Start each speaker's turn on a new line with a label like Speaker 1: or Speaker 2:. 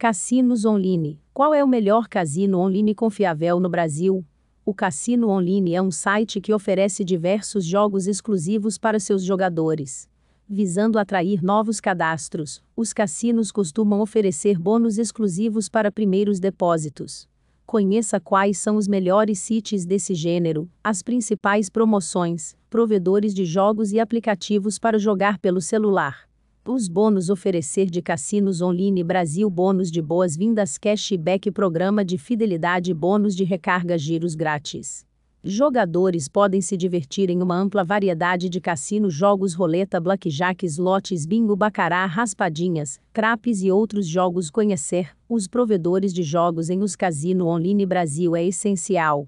Speaker 1: Cassinos Online. Qual é o melhor cassino online confiável no Brasil? O Cassino Online é um site que oferece diversos jogos exclusivos para seus jogadores. Visando atrair novos cadastros, os cassinos costumam oferecer bônus exclusivos para primeiros depósitos. Conheça quais são os melhores sites desse gênero, as principais promoções, provedores de jogos e aplicativos para jogar pelo celular. Os bônus oferecer de Cassinos Online Brasil Bônus de boas-vindas Cashback Programa de Fidelidade Bônus de recarga giros grátis. Jogadores podem se divertir em uma ampla variedade de cassinos jogos roleta blackjack slots bingo bacará raspadinhas, crapes e outros jogos conhecer os provedores de jogos em os Casino Online Brasil é essencial.